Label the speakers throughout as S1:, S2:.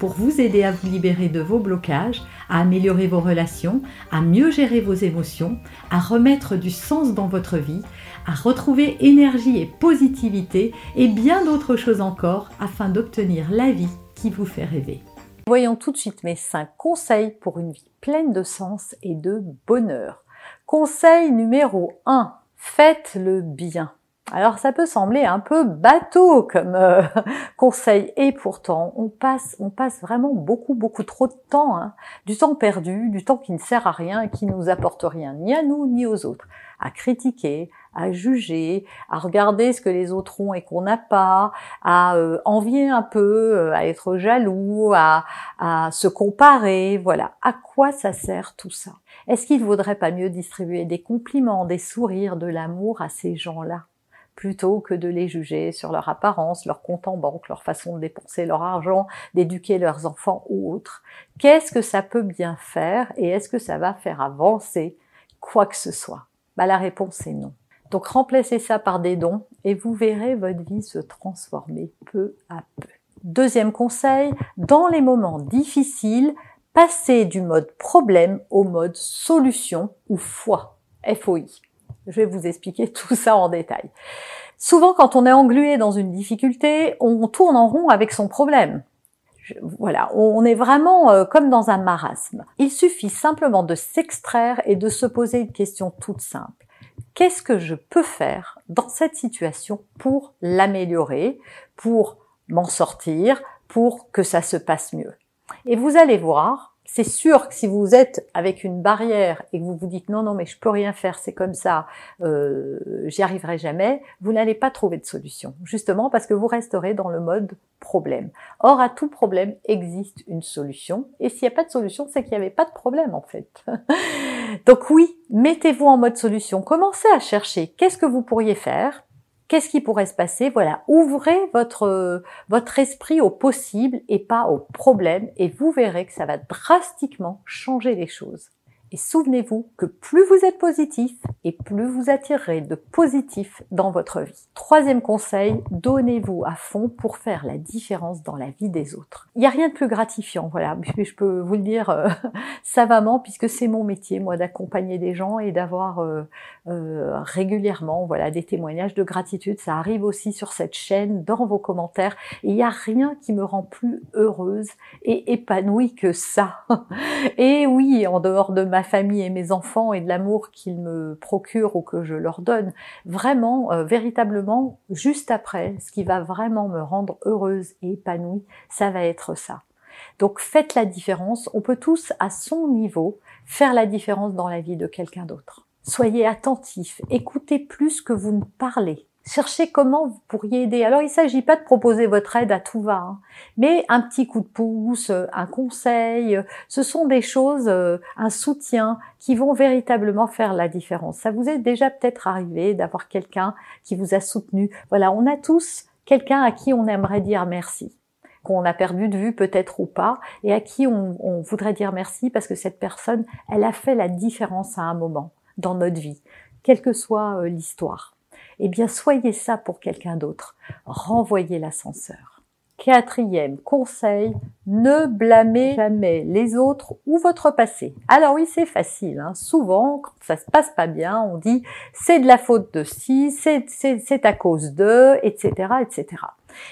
S1: pour vous aider à vous libérer de vos blocages, à améliorer vos relations, à mieux gérer vos émotions, à remettre du sens dans votre vie, à retrouver énergie et positivité et bien d'autres choses encore afin d'obtenir la vie qui vous fait rêver.
S2: Voyons tout de suite mes 5 conseils pour une vie pleine de sens et de bonheur. Conseil numéro 1. Faites le bien. Alors ça peut sembler un peu bateau comme euh, conseil. Et pourtant on passe on passe vraiment beaucoup beaucoup trop de temps, hein. du temps perdu, du temps qui ne sert à rien qui nous apporte rien ni à nous ni aux autres, à critiquer, à juger, à regarder ce que les autres ont et qu'on n'a pas, à euh, envier un peu, euh, à être jaloux, à, à se comparer, voilà. À quoi ça sert tout ça? Est-ce qu'il ne vaudrait pas mieux distribuer des compliments, des sourires, de l'amour à ces gens-là? Plutôt que de les juger sur leur apparence, leur compte en banque, leur façon de dépenser leur argent, d'éduquer leurs enfants ou autres. Qu'est-ce que ça peut bien faire et est-ce que ça va faire avancer quoi que ce soit? Bah, La réponse est non. Donc remplacez ça par des dons et vous verrez votre vie se transformer peu à peu. Deuxième conseil, dans les moments difficiles, passez du mode problème au mode solution ou foi. FOI. Je vais vous expliquer tout ça en détail. Souvent, quand on est englué dans une difficulté, on tourne en rond avec son problème. voilà, on est vraiment euh, comme dans un marasme. Il suffit simplement de s'extraire et de se poser une question toute simple. Qu'est-ce que je peux faire dans cette situation pour l'améliorer, pour m'en sortir, pour que ça se passe mieux? Et vous allez voir, c'est sûr que si vous êtes avec une barrière et que vous vous dites non non mais je peux rien faire c'est comme ça euh, j'y arriverai jamais vous n'allez pas trouver de solution. Justement parce que vous resterez dans le mode problème. Or à tout problème existe une solution et s'il n'y a pas de solution c'est qu'il n'y avait pas de problème en fait. Donc oui mettez-vous en mode solution. Commencez à chercher qu'est-ce que vous pourriez faire Qu'est-ce qui pourrait se passer? Voilà, ouvrez votre votre esprit au possible et pas au problème et vous verrez que ça va drastiquement changer les choses. Et souvenez-vous que plus vous êtes positif et plus vous attirerez de positif dans votre vie. Troisième conseil, donnez-vous à fond pour faire la différence dans la vie des autres. Il n'y a rien de plus gratifiant, voilà, je peux vous le dire euh, savamment puisque c'est mon métier, moi, d'accompagner des gens et d'avoir euh, euh, régulièrement, voilà, des témoignages de gratitude. Ça arrive aussi sur cette chaîne, dans vos commentaires. il n'y a rien qui me rend plus heureuse et épanouie que ça. et oui, en dehors de ma famille et mes enfants et de l'amour qu'ils me procurent ou que je leur donne, vraiment, euh, véritablement, juste après, ce qui va vraiment me rendre heureuse et épanouie, ça va être ça. Donc faites la différence. On peut tous, à son niveau, faire la différence dans la vie de quelqu'un d'autre. Soyez attentifs, écoutez plus que vous ne parlez. Cherchez comment vous pourriez aider. Alors il ne s'agit pas de proposer votre aide à tout va, hein, mais un petit coup de pouce, un conseil, ce sont des choses, euh, un soutien qui vont véritablement faire la différence. Ça vous est déjà peut-être arrivé d'avoir quelqu'un qui vous a soutenu. Voilà, on a tous quelqu'un à qui on aimerait dire merci qu'on a perdu de vue peut-être ou pas, et à qui on, voudrait dire merci parce que cette personne, elle a fait la différence à un moment dans notre vie, quelle que soit euh, l'histoire eh bien soyez ça pour quelqu'un d'autre. Renvoyez l'ascenseur. Quatrième conseil, ne blâmez jamais les autres ou votre passé. Alors oui, c'est facile. Hein. Souvent, quand ça se passe pas bien, on dit c'est de la faute de ci, c'est à cause de, etc., etc.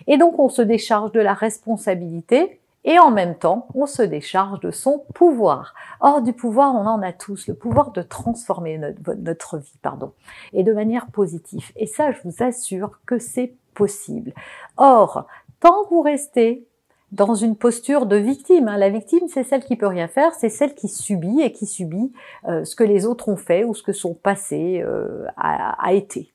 S2: Et donc on se décharge de la responsabilité et en même temps, on se décharge de son pouvoir. Or, du pouvoir, on en a tous, le pouvoir de transformer notre, vie, pardon, et de manière positive. Et ça, je vous assure que c'est possible. Or, tant que vous restez dans une posture de victime. Hein, la victime, c'est celle qui peut rien faire, c'est celle qui subit et qui subit euh, ce que les autres ont fait ou ce que son passé euh, a, été.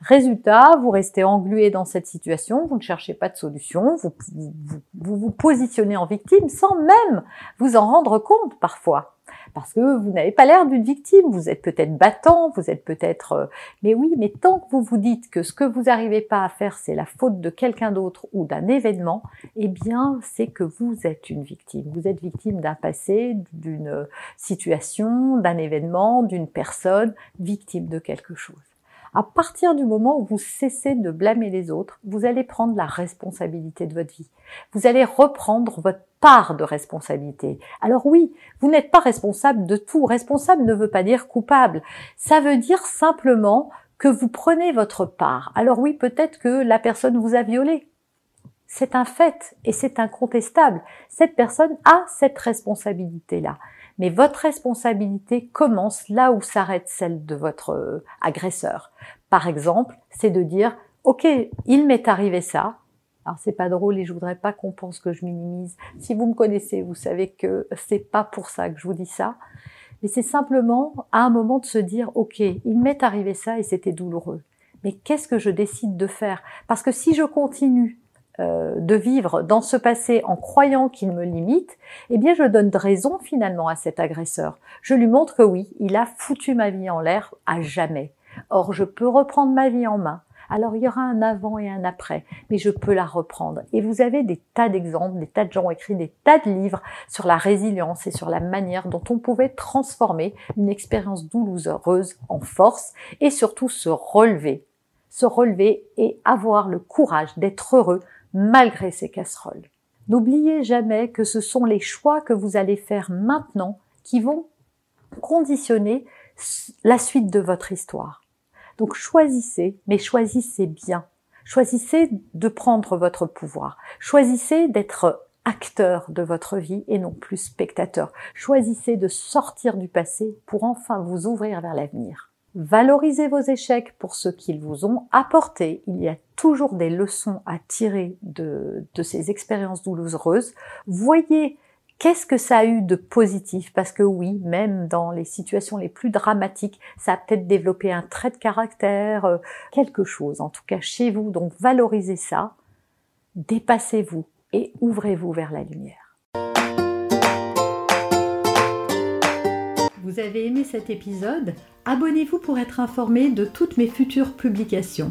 S2: Résultat, vous restez englué dans cette situation, vous ne cherchez pas de solution, vous vous, positionnez en victime sans même vous en rendre compte parfois parce que vous n'avez pas l'air d'une victime, vous êtes peut-être battant, vous êtes peut-être... Euh, mais oui, mais tant que vous vous dites que ce que vous n'arrivez pas à faire, c'est la faute de quelqu'un d'autre ou d'un événement, eh bien, c'est que vous êtes une victime. Vous êtes victime d'un passé, d'une situation, d'un événement, d'une personne, victime de quelque chose. À partir du moment où vous cessez de blâmer les autres, vous allez prendre la responsabilité de votre vie. Vous allez reprendre votre part de responsabilité. Alors oui, vous n'êtes pas responsable de tout. Responsable ne veut pas dire coupable. Ça veut dire simplement que vous prenez votre part. Alors oui, peut-être que la personne vous a violé. C'est un fait et c'est incontestable. Cette personne a cette responsabilité-là. Mais votre responsabilité commence là où s'arrête celle de votre euh, agresseur. Par exemple, c'est de dire, OK, il m'est arrivé ça. Alors c'est pas drôle et je voudrais pas qu'on pense que je minimise. Si vous me connaissez, vous savez que c'est pas pour ça que je vous dis ça. Mais c'est simplement à un moment de se dire, OK, il m'est arrivé ça et c'était douloureux. Mais qu'est-ce que je décide de faire? Parce que si je continue euh, de vivre dans ce passé en croyant qu'il me limite, eh bien je donne raison finalement à cet agresseur. Je lui montre que oui, il a foutu ma vie en l'air à jamais. Or, je peux reprendre ma vie en main. Alors il y aura un avant et un après, mais je peux la reprendre. Et vous avez des tas d'exemples, des tas de gens ont écrit des tas de livres sur la résilience et sur la manière dont on pouvait transformer une expérience douloureuse en force et surtout se relever. Se relever et avoir le courage d'être heureux malgré ces casseroles. N'oubliez jamais que ce sont les choix que vous allez faire maintenant qui vont conditionner la suite de votre histoire. Donc choisissez, mais choisissez bien. Choisissez de prendre votre pouvoir. Choisissez d'être acteur de votre vie et non plus spectateur. Choisissez de sortir du passé pour enfin vous ouvrir vers l'avenir. Valorisez vos échecs pour ce qu'ils vous ont apporté. Il y a toujours des leçons à tirer de, de ces expériences douloureuses. Voyez qu'est-ce que ça a eu de positif? Parce que oui, même dans les situations les plus dramatiques, ça a peut-être développé un trait de caractère, euh, quelque chose, en tout cas chez vous. Donc valorisez ça, dépassez-vous et ouvrez-vous vers la lumière.
S1: Vous avez aimé cet épisode? Abonnez-vous pour être informé de toutes mes futures publications.